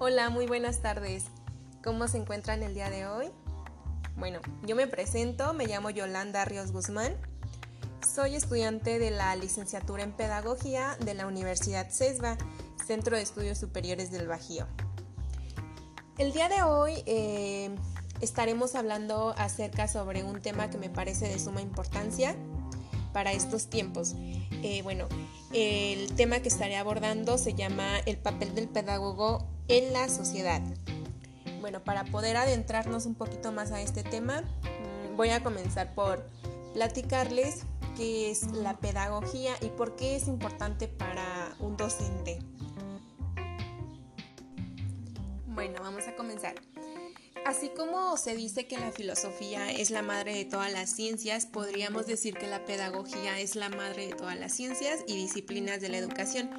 Hola, muy buenas tardes. ¿Cómo se encuentran el día de hoy? Bueno, yo me presento, me llamo Yolanda Ríos Guzmán. Soy estudiante de la licenciatura en Pedagogía de la Universidad CESBA, Centro de Estudios Superiores del Bajío. El día de hoy eh, estaremos hablando acerca sobre un tema que me parece de suma importancia para estos tiempos. Eh, bueno, el tema que estaré abordando se llama el papel del pedagogo en la sociedad. Bueno, para poder adentrarnos un poquito más a este tema, mm, voy a comenzar por platicarles qué es la pedagogía y por qué es importante para un docente. Bueno, vamos a comenzar. Así como se dice que la filosofía es la madre de todas las ciencias, podríamos decir que la pedagogía es la madre de todas las ciencias y disciplinas de la educación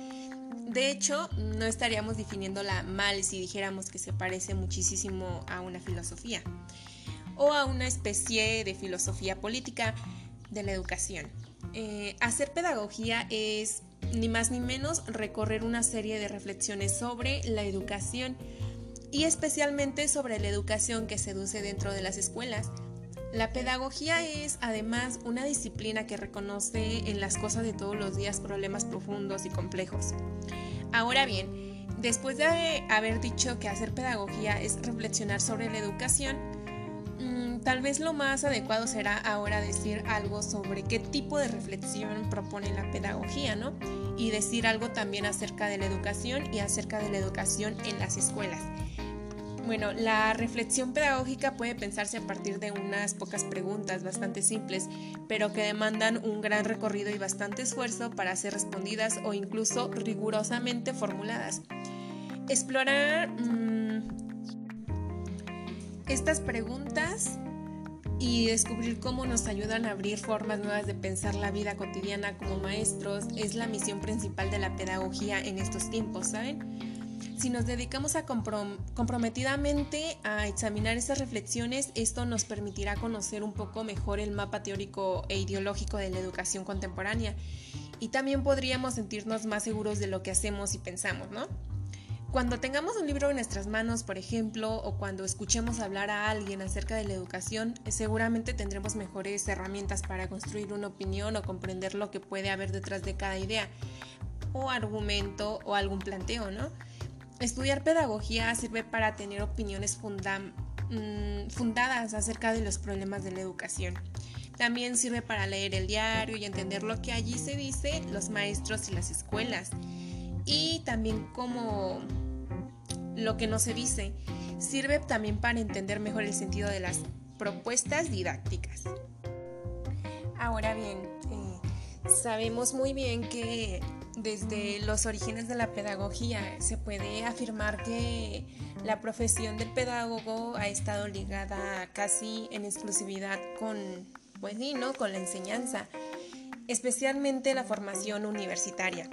de hecho, no estaríamos definiéndola mal si dijéramos que se parece muchísimo a una filosofía o a una especie de filosofía política de la educación. Eh, hacer pedagogía es ni más ni menos recorrer una serie de reflexiones sobre la educación y especialmente sobre la educación que se seduce dentro de las escuelas. La pedagogía es además una disciplina que reconoce en las cosas de todos los días problemas profundos y complejos. Ahora bien, después de haber dicho que hacer pedagogía es reflexionar sobre la educación, mm, tal vez lo más adecuado será ahora decir algo sobre qué tipo de reflexión propone la pedagogía, ¿no? Y decir algo también acerca de la educación y acerca de la educación en las escuelas. Bueno, la reflexión pedagógica puede pensarse a partir de unas pocas preguntas bastante simples, pero que demandan un gran recorrido y bastante esfuerzo para ser respondidas o incluso rigurosamente formuladas. Explorar mmm, estas preguntas y descubrir cómo nos ayudan a abrir formas nuevas de pensar la vida cotidiana como maestros es la misión principal de la pedagogía en estos tiempos, ¿saben? Si nos dedicamos a comprometidamente a examinar esas reflexiones, esto nos permitirá conocer un poco mejor el mapa teórico e ideológico de la educación contemporánea y también podríamos sentirnos más seguros de lo que hacemos y pensamos, ¿no? Cuando tengamos un libro en nuestras manos, por ejemplo, o cuando escuchemos hablar a alguien acerca de la educación, seguramente tendremos mejores herramientas para construir una opinión o comprender lo que puede haber detrás de cada idea o argumento o algún planteo, ¿no? Estudiar pedagogía sirve para tener opiniones mm, fundadas acerca de los problemas de la educación. También sirve para leer el diario y entender lo que allí se dice los maestros y las escuelas. Y también como lo que no se dice. Sirve también para entender mejor el sentido de las propuestas didácticas. Ahora bien, eh, sabemos muy bien que desde los orígenes de la pedagogía se puede afirmar que la profesión del pedagogo ha estado ligada casi en exclusividad con, pues, con la enseñanza, especialmente la formación universitaria.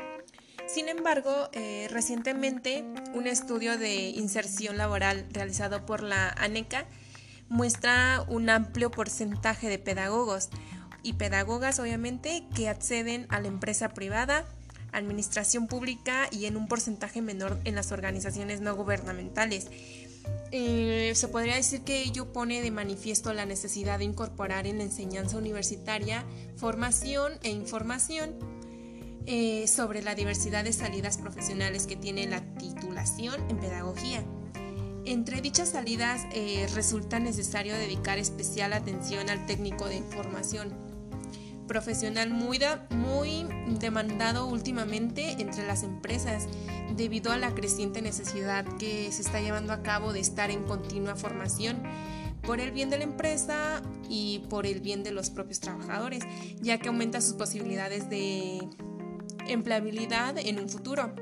Sin embargo, eh, recientemente un estudio de inserción laboral realizado por la ANECA muestra un amplio porcentaje de pedagogos y pedagogas obviamente que acceden a la empresa privada administración pública y en un porcentaje menor en las organizaciones no gubernamentales. Eh, se podría decir que ello pone de manifiesto la necesidad de incorporar en la enseñanza universitaria formación e información eh, sobre la diversidad de salidas profesionales que tiene la titulación en pedagogía. Entre dichas salidas eh, resulta necesario dedicar especial atención al técnico de información profesional muy, muy demandado últimamente entre las empresas debido a la creciente necesidad que se está llevando a cabo de estar en continua formación por el bien de la empresa y por el bien de los propios trabajadores, ya que aumenta sus posibilidades de empleabilidad en un futuro.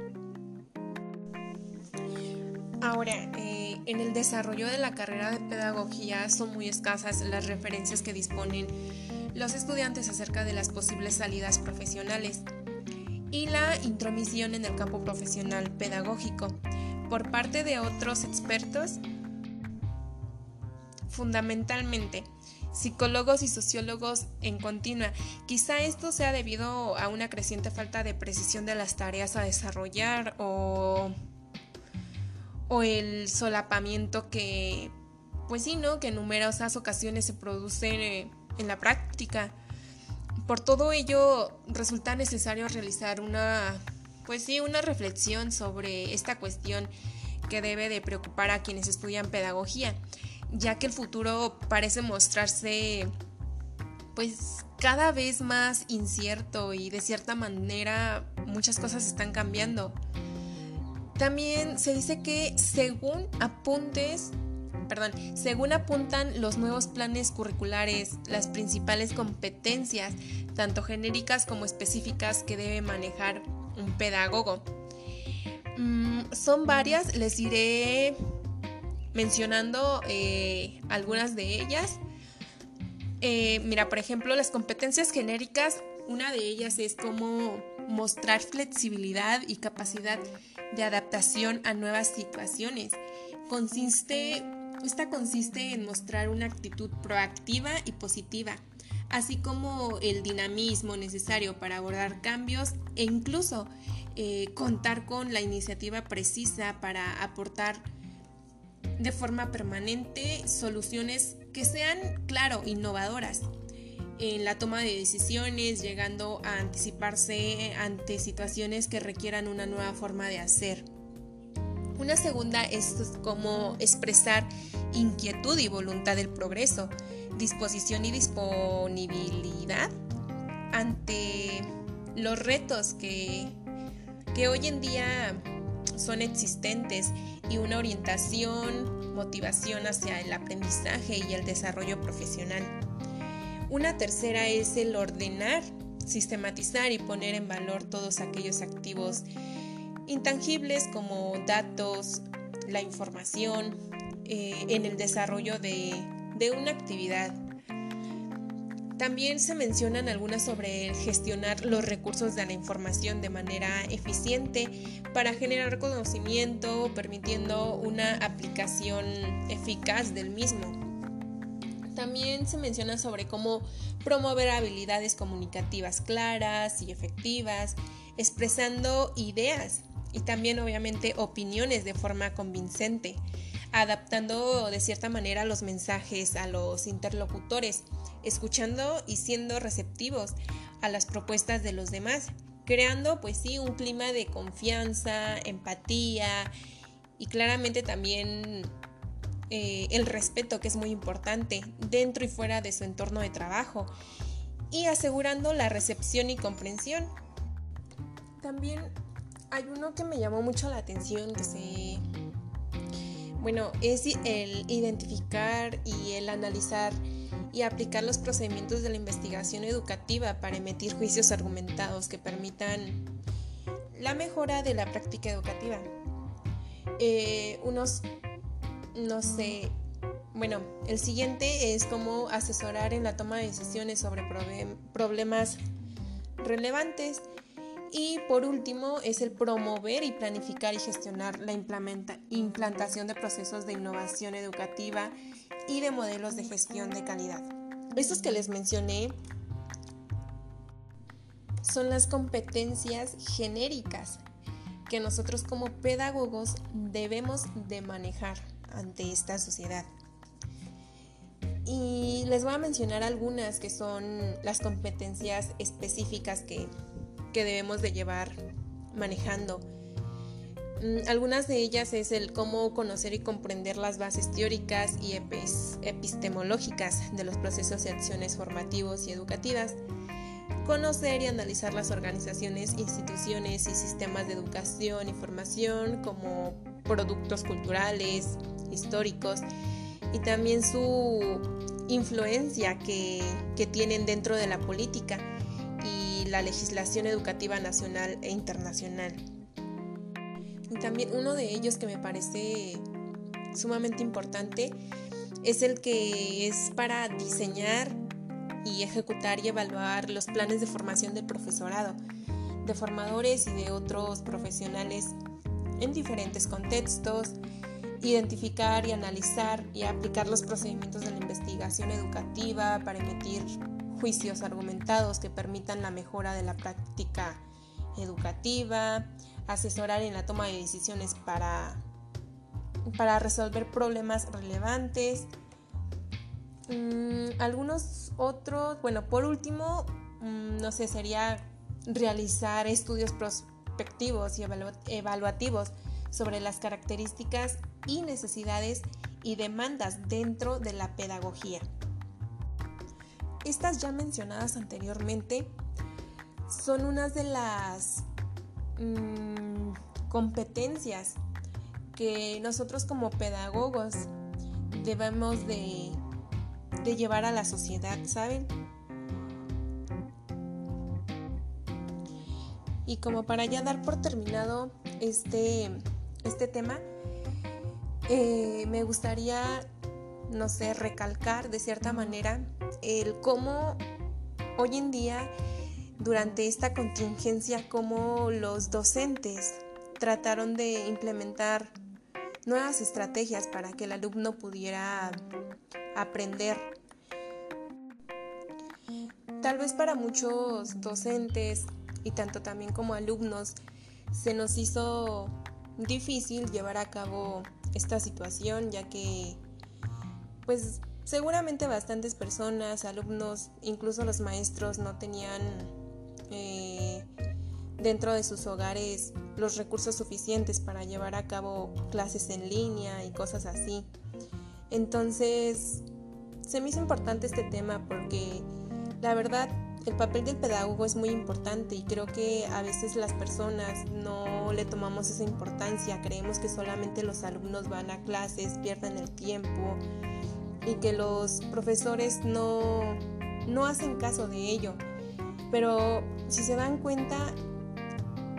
Ahora, eh, en el desarrollo de la carrera de pedagogía son muy escasas las referencias que disponen los estudiantes acerca de las posibles salidas profesionales y la intromisión en el campo profesional pedagógico por parte de otros expertos, fundamentalmente psicólogos y sociólogos en continua. Quizá esto sea debido a una creciente falta de precisión de las tareas a desarrollar o, o el solapamiento que, pues sí, ¿no? Que en numerosas ocasiones se produce en la práctica. Por todo ello, resulta necesario realizar una, pues sí, una reflexión sobre esta cuestión que debe de preocupar a quienes estudian pedagogía, ya que el futuro parece mostrarse pues cada vez más incierto y de cierta manera muchas cosas están cambiando. También se dice que según apuntes, perdón, según apuntan los nuevos planes curriculares, las principales competencias, tanto genéricas como específicas que debe manejar un pedagogo. Mm, son varias, les iré mencionando eh, algunas de ellas. Eh, mira, por ejemplo, las competencias genéricas, una de ellas es cómo mostrar flexibilidad y capacidad de adaptación a nuevas situaciones. Consiste, esta consiste en mostrar una actitud proactiva y positiva, así como el dinamismo necesario para abordar cambios e incluso eh, contar con la iniciativa precisa para aportar de forma permanente soluciones que sean, claro, innovadoras en la toma de decisiones, llegando a anticiparse ante situaciones que requieran una nueva forma de hacer. Una segunda es como expresar inquietud y voluntad del progreso, disposición y disponibilidad ante los retos que, que hoy en día son existentes y una orientación, motivación hacia el aprendizaje y el desarrollo profesional. Una tercera es el ordenar, sistematizar y poner en valor todos aquellos activos intangibles como datos, la información, eh, en el desarrollo de, de una actividad. También se mencionan algunas sobre gestionar los recursos de la información de manera eficiente para generar conocimiento, permitiendo una aplicación eficaz del mismo. También se menciona sobre cómo promover habilidades comunicativas claras y efectivas, expresando ideas y también obviamente opiniones de forma convincente, adaptando de cierta manera los mensajes a los interlocutores, escuchando y siendo receptivos a las propuestas de los demás, creando pues sí un clima de confianza, empatía y claramente también eh, el respeto, que es muy importante, dentro y fuera de su entorno de trabajo, y asegurando la recepción y comprensión. También hay uno que me llamó mucho la atención, que se... Bueno, es el identificar y el analizar y aplicar los procedimientos de la investigación educativa para emitir juicios argumentados que permitan la mejora de la práctica educativa. Eh, unos no sé, bueno, el siguiente es cómo asesorar en la toma de decisiones sobre problemas relevantes. Y por último es el promover y planificar y gestionar la implantación de procesos de innovación educativa y de modelos de gestión de calidad. Estos que les mencioné son las competencias genéricas que nosotros como pedagogos debemos de manejar ante esta sociedad. Y les voy a mencionar algunas que son las competencias específicas que, debemos de llevar manejando. Mm, algunas de ellas es el cómo conocer y comprender las bases teóricas y epistemológicas de los procesos y acciones formativos y educativas, conocer y analizar las organizaciones, instituciones y sistemas de educación y formación como productos culturales, históricos y también su influencia que, tienen dentro de la política la legislación educativa nacional e internacional. Y también uno de ellos que me parece sumamente importante es el que es para diseñar y ejecutar y evaluar los planes de formación del profesorado, de formadores y de otros profesionales en diferentes contextos, identificar y analizar y aplicar los procedimientos de la investigación educativa para emitir juicios argumentados que permitan la mejora de la práctica educativa, asesorar en la toma de decisiones para para resolver problemas relevantes. Mm, algunos otros, bueno, por último, mm, no sé, sería realizar estudios prospectivos y evaluativos sobre las características y necesidades y demandas dentro de la pedagogía. Estas ya mencionadas anteriormente son unas de las mm, competencias que nosotros como pedagogos debemos de, llevar a la sociedad, ¿saben? Y como para ya dar por terminado este, este tema, eh, me gustaría, no sé, recalcar de cierta manera el cómo hoy en día, durante esta contingencia, cómo los docentes trataron de implementar nuevas estrategias para que el alumno pudiera aprender. Tal vez para muchos docentes y tanto también como alumnos se nos hizo difícil llevar a cabo esta situación ya que pues seguramente bastantes personas, alumnos, incluso los maestros no tenían eh, dentro de sus hogares los recursos suficientes para llevar a cabo clases en línea y cosas así. Entonces, se me hizo importante este tema porque la verdad el papel del pedagogo es muy importante y creo que a veces las personas no le tomamos esa importancia, creemos que solamente los alumnos van a clases, pierden el tiempo y que los profesores no, no hacen caso de ello. Pero si se dan cuenta,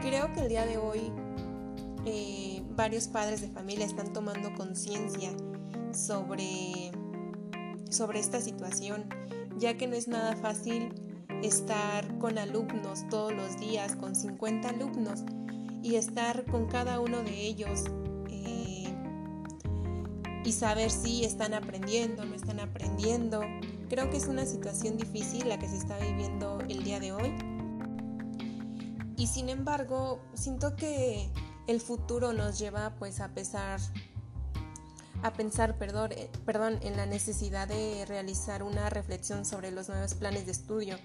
creo que el día de hoy eh, varios padres de familia están tomando conciencia sobre, sobre esta situación, ya que no es nada fácil estar con alumnos todos los días, con 50 alumnos, y estar con cada uno de ellos y saber si están aprendiendo, no están aprendiendo. Creo que es una situación difícil la que se está viviendo el día de hoy y sin embargo, siento que el futuro nos lleva pues a pesar a pensar, perdón, eh, perdón, en la necesidad de realizar una reflexión sobre los nuevos planes de estudio.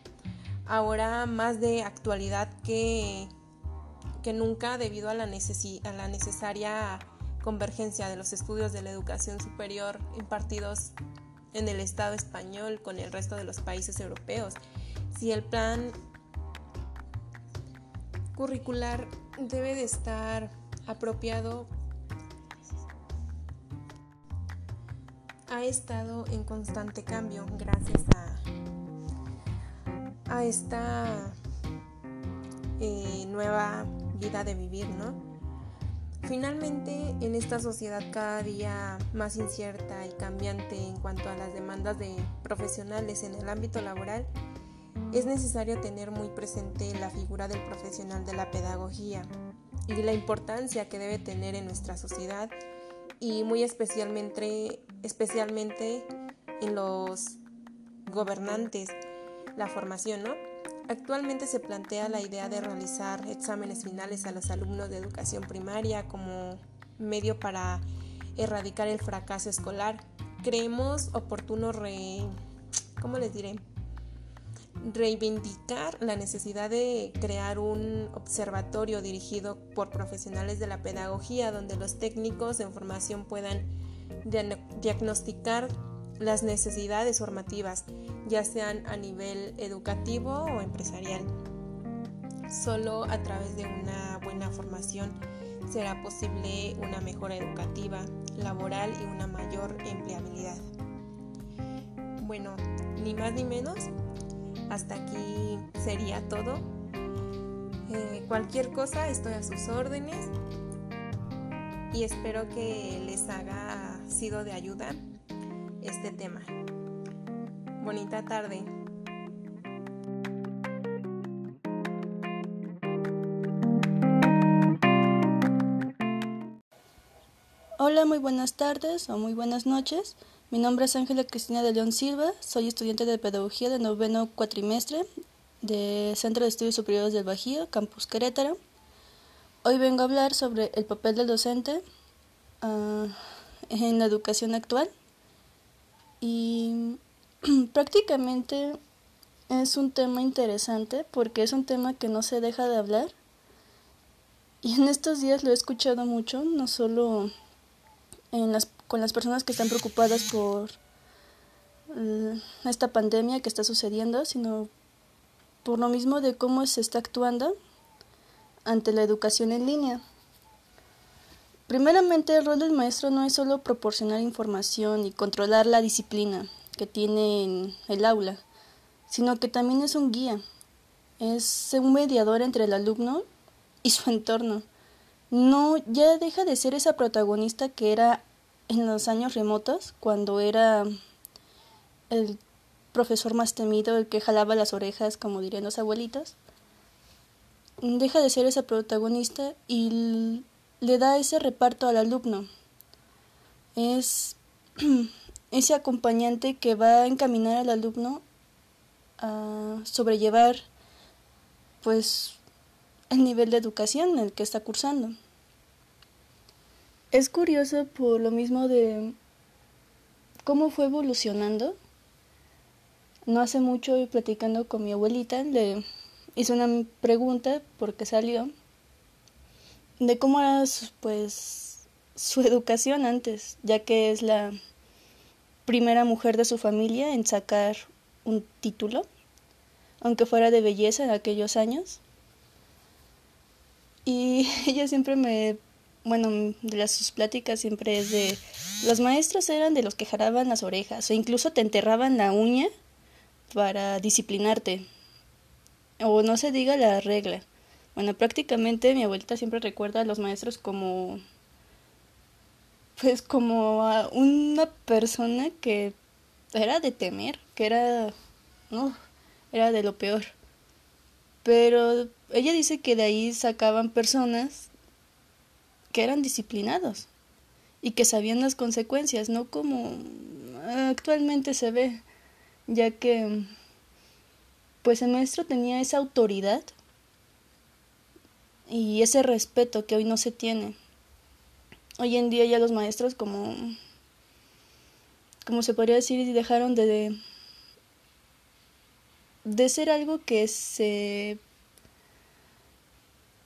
Ahora más de actualidad que, que nunca debido a la, a la necesaria convergencia de los estudios de la educación superior impartidos en el Estado español con el resto de los países europeos. Si el plan curricular debe de estar apropiado ha estado en constante cambio gracias a, esta eh, nueva vida de vivir, ¿no? Finalmente, en esta sociedad cada día más incierta y cambiante en cuanto a las demandas de profesionales en el ámbito laboral, es necesario tener muy presente la figura del profesional de la pedagogía y la importancia que debe tener en nuestra sociedad y muy especialmente, especialmente en los gobernantes, la formación, ¿no? Actualmente se plantea la idea de realizar exámenes finales a los alumnos de educación primaria como medio para erradicar el fracaso escolar. Creemos oportuno re... ¿cómo les diré? reivindicar la necesidad de crear un observatorio dirigido por profesionales de la pedagogía donde los técnicos en formación puedan diagnosticar las necesidades formativas, ya sean a nivel educativo o empresarial. Solo a través de una buena formación será posible una mejora educativa, laboral y una mayor empleabilidad. Bueno, ni más ni menos, hasta aquí sería todo. Eh, cualquier cosa, estoy a sus órdenes y espero que les haga sido de ayuda este tema. Bonita tarde. Hola, muy buenas tardes o muy buenas noches. Mi nombre es Ángela Cristina de León Silva, soy estudiante de Pedagogía de noveno cuatrimestre de Centro de Estudios Superiores del Bajío, Campus Querétaro. Hoy vengo a hablar sobre el papel del docente ah, en la educación actual y prácticamente es un tema interesante porque es un tema que no se deja de hablar y en estos días lo he escuchado mucho, no solo en las, con las personas que están preocupadas por esta pandemia que está sucediendo, sino por lo mismo de cómo se está actuando ante la educación en línea. Primeramente, el rol del maestro no es solo proporcionar información y controlar la disciplina que tiene en el aula, sino que también es un guía, es un mediador entre el alumno y su entorno. No, ya deja de ser esa protagonista que era en los años remotos, cuando era el profesor más temido, el que jalaba las orejas, como dirían los abuelitos. Deja de ser esa protagonista y le da ese reparto al alumno. Es ese acompañante que va a encaminar al alumno a sobrellevar pues el nivel de educación en el que está cursando. Es curioso por lo mismo de cómo fue evolucionando. No hace mucho platicando con mi abuelita, le hice una pregunta porque salió de cómo era pues su educación antes, ya que es la primera mujer de su familia en sacar un título, aunque fuera de belleza en aquellos años. Y ella siempre me, bueno, de las sus pláticas siempre es de, los maestros eran de los que jaraban las orejas o incluso te enterraban la uña para disciplinarte. O no se diga la regla. Bueno, prácticamente mi abuelita siempre recuerda a los maestros como pues como a una persona que era de temer, que era no, era de lo peor. Pero ella dice que de ahí sacaban personas que eran disciplinados y que sabían las consecuencias, no como actualmente se ve, ya que pues el maestro tenía esa autoridad y ese respeto que hoy no se tiene. Hoy en día ya los maestros como como se podría decir dejaron de de ser algo que se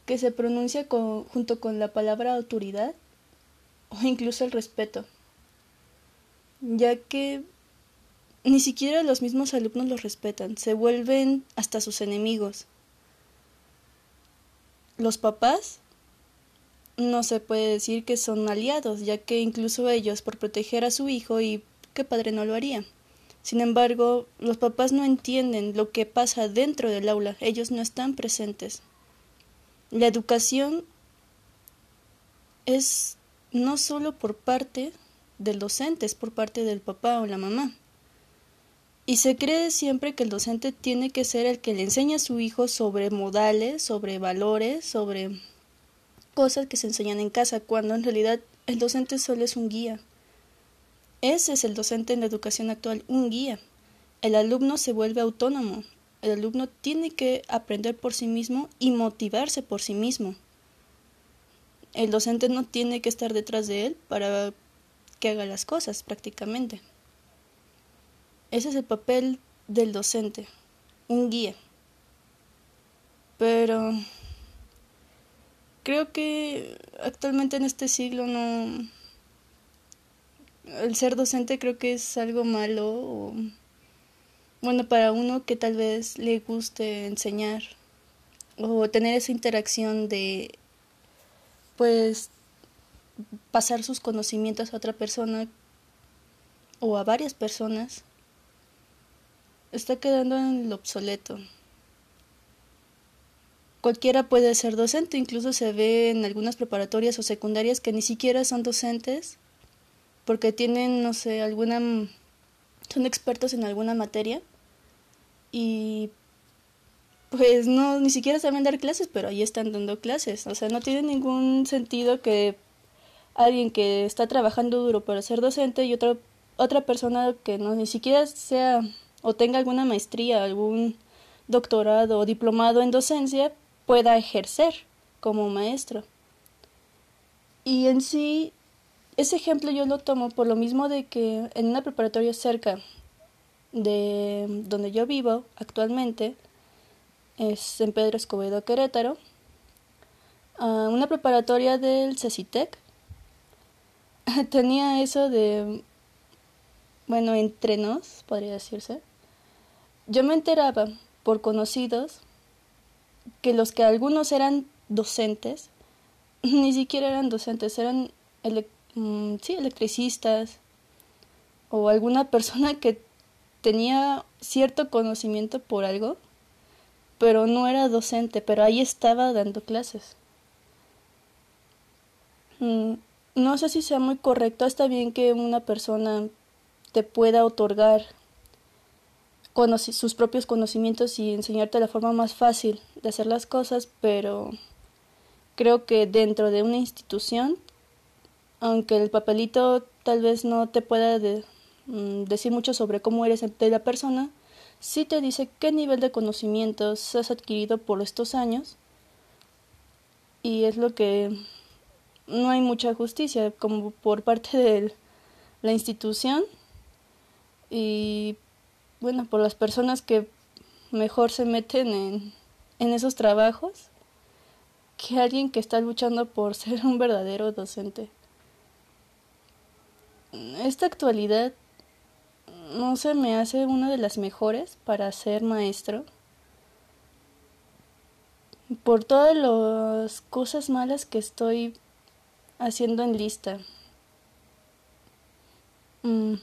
que se pronuncia junto con la palabra autoridad o incluso el respeto, ya que ni siquiera los mismos alumnos los respetan, se vuelven hasta sus enemigos. Los papás no se puede decir que son aliados, ya que incluso ellos, por proteger a su hijo, y qué padre no lo haría. Sin embargo, los papás no entienden lo que pasa dentro del aula, ellos no están presentes. La educación es no solo por parte del docente, es por parte del papá o la mamá. Y se cree siempre que el docente tiene que ser el que le enseña a su hijo sobre modales, sobre valores, sobre cosas que se enseñan en casa, cuando en realidad el docente solo es un guía. Ese es el docente en la educación actual, un guía. El alumno se vuelve autónomo, el alumno tiene que aprender por sí mismo y motivarse por sí mismo. El docente no tiene que estar detrás de él para que haga las cosas prácticamente. Ese es el papel del docente, un guía. Pero creo que actualmente en este siglo no... El ser docente creo que es algo malo bueno, para uno que tal vez le guste enseñar o tener esa interacción de, pues, pasar sus conocimientos a otra persona o a varias personas, está quedando en lo obsoleto. Cualquiera puede ser docente, incluso se ve en algunas preparatorias o secundarias que ni siquiera son docentes porque tienen, no sé, alguna son expertos en alguna materia y pues no, ni siquiera saben dar clases, pero ahí están dando clases. O sea, no tiene ningún sentido que alguien que está trabajando duro para ser docente y otra, otra persona que no ni siquiera sea o tenga alguna maestría, algún doctorado o diplomado en docencia pueda ejercer como maestro. Y en sí, ese ejemplo yo lo tomo por lo mismo de que en una preparatoria cerca de donde yo vivo actualmente, es en Pedro Escobedo, Querétaro, una preparatoria del CECITEC tenía eso de, bueno, entre nos, podría decirse. Yo me enteraba por conocidos que los que algunos eran docentes, ni siquiera eran docentes, eran mm, sí, electricistas o alguna persona que tenía cierto conocimiento por algo, pero no era docente, pero ahí estaba dando clases. Mm, no sé si sea muy correcto, está bien que una persona te pueda otorgar sus propios conocimientos y enseñarte la forma más fácil de hacer las cosas, pero creo que dentro de una institución, aunque el papelito tal vez no te pueda mm, decir mucho sobre cómo eres de la persona, sí te dice qué nivel de conocimientos has adquirido por estos años y es lo que no hay mucha justicia como por parte de la institución y bueno por las personas que mejor se meten en, esos trabajos que alguien que está luchando por ser un verdadero docente. Esta actualidad no se me hace una de las mejores para ser maestro por todas las cosas malas que estoy haciendo en lista. Mm,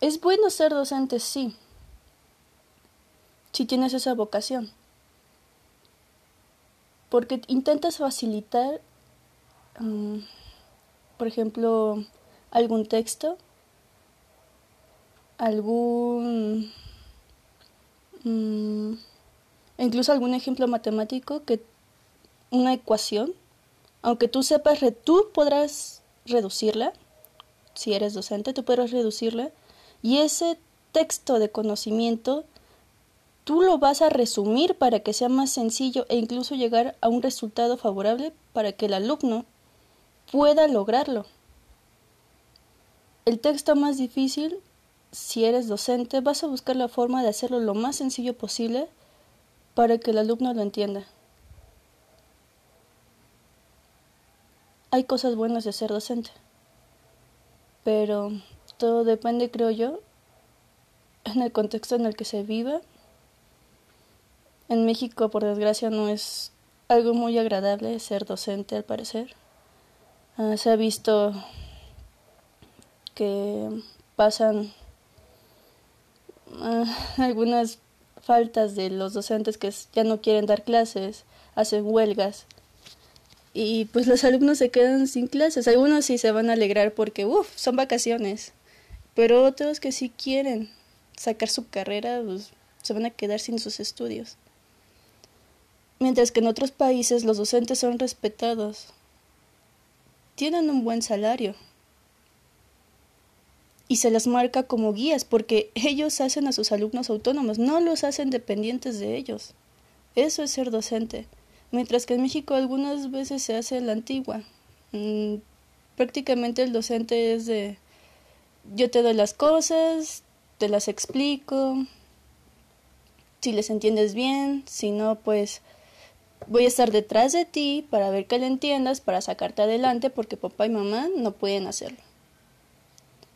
es bueno ser docente, sí, si tienes esa vocación, porque intentas facilitar, mm, por ejemplo, algún texto, algún, mm, incluso algún ejemplo matemático que una ecuación aunque tú sepas, tú podrás reducirla, si eres docente, tú podrás reducirla, y ese texto de conocimiento tú lo vas a resumir para que sea más sencillo e incluso llegar a un resultado favorable para que el alumno pueda lograrlo. El texto más difícil, si eres docente, vas a buscar la forma de hacerlo lo más sencillo posible para que el alumno lo entienda. hay cosas buenas de ser docente, pero todo depende, creo yo, en el contexto en el que se viva. En México, por desgracia, no es algo muy agradable ser docente, al parecer. Ah, se ha visto que pasan ah, algunas faltas de los docentes que ya no quieren dar clases, hacen huelgas y pues los alumnos se quedan sin clases. Algunos sí se van a alegrar porque, uff, son vacaciones. Pero otros que sí quieren sacar su carrera, pues se van a quedar sin sus estudios. Mientras que en otros países los docentes son respetados. Tienen un buen salario. Y se las marca como guías porque ellos hacen a sus alumnos autónomos, no los hacen dependientes de ellos. Eso es ser docente mientras que en México algunas veces se hace la antigua. Mm, prácticamente el docente es de yo te doy las cosas, te las explico, si les entiendes bien, si no, pues voy a estar detrás de ti para ver que le entiendas, para sacarte adelante, porque papá y mamá no pueden hacerlo.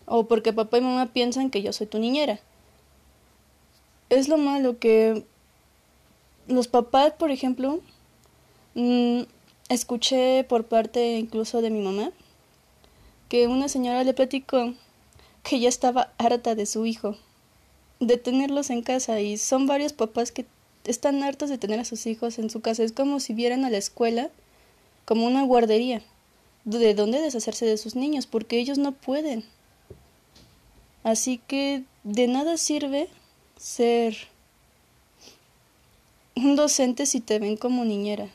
O porque papá y mamá piensan que yo soy tu niñera. Es lo malo que los papás, por ejemplo, Mm, escuché por parte incluso de mi mamá que una señora le platicó que ya estaba harta de su hijo, de tenerlos en casa y son varios papás que están hartos de tener a sus hijos en su casa. Es como si vieran a la escuela como una guardería, de dónde deshacerse de sus niños, porque ellos no pueden. Así que de nada sirve ser un docente si te ven como niñera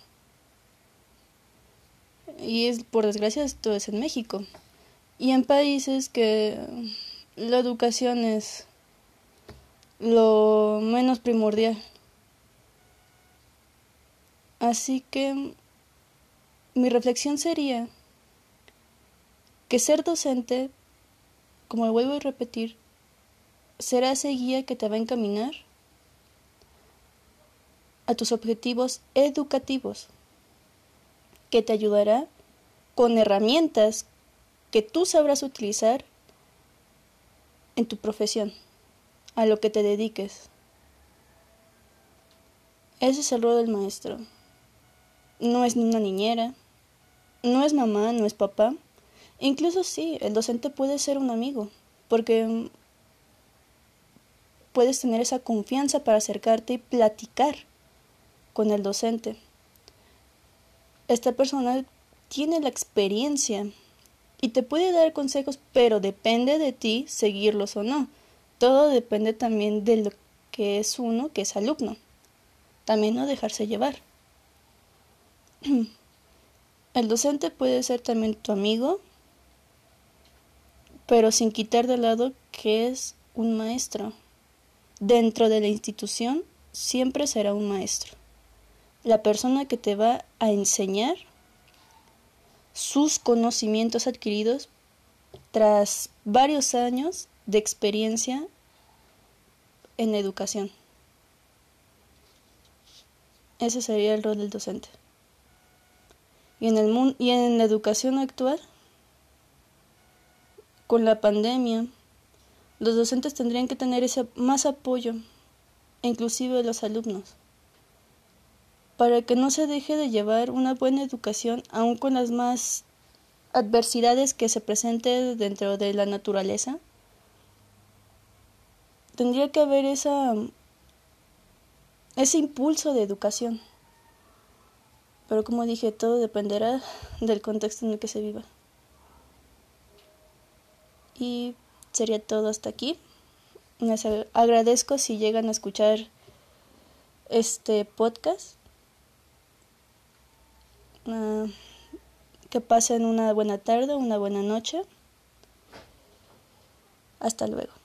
y es por desgracia esto es en México y en países que la educación es lo menos primordial así que mi reflexión sería que ser docente, como vuelvo a repetir, será ese guía que te va a encaminar a tus objetivos educativos, que te ayudará con herramientas que tú sabrás utilizar en tu profesión, a lo que te dediques. Ese es el rol del maestro. No es una niñera, no es mamá, no es papá. Incluso sí, el docente puede ser un amigo, porque puedes tener esa confianza para acercarte y platicar con el docente. Esta persona tiene la experiencia y te puede dar consejos, pero depende de ti seguirlos o no. Todo depende también de lo que es uno, que es alumno. También no dejarse llevar. El docente puede ser también tu amigo, pero sin quitar de lado que es un maestro. Dentro de la institución siempre será un maestro. La persona que te va a enseñar sus conocimientos adquiridos tras varios años de experiencia en educación. Ese sería el rol del docente. Y en, el y en la educación actual, con la pandemia, los docentes tendrían que tener ese más apoyo, inclusive los alumnos para que no se deje de llevar una buena educación aun con las más adversidades que se presenten dentro de la naturaleza. Tendría que haber esa ese impulso de educación. Pero como dije, todo dependerá del contexto en el que se viva. Y sería todo hasta aquí. Les agradezco si llegan a escuchar este podcast. Ah, que pasen una buena tarde, una buena noche. Hasta luego.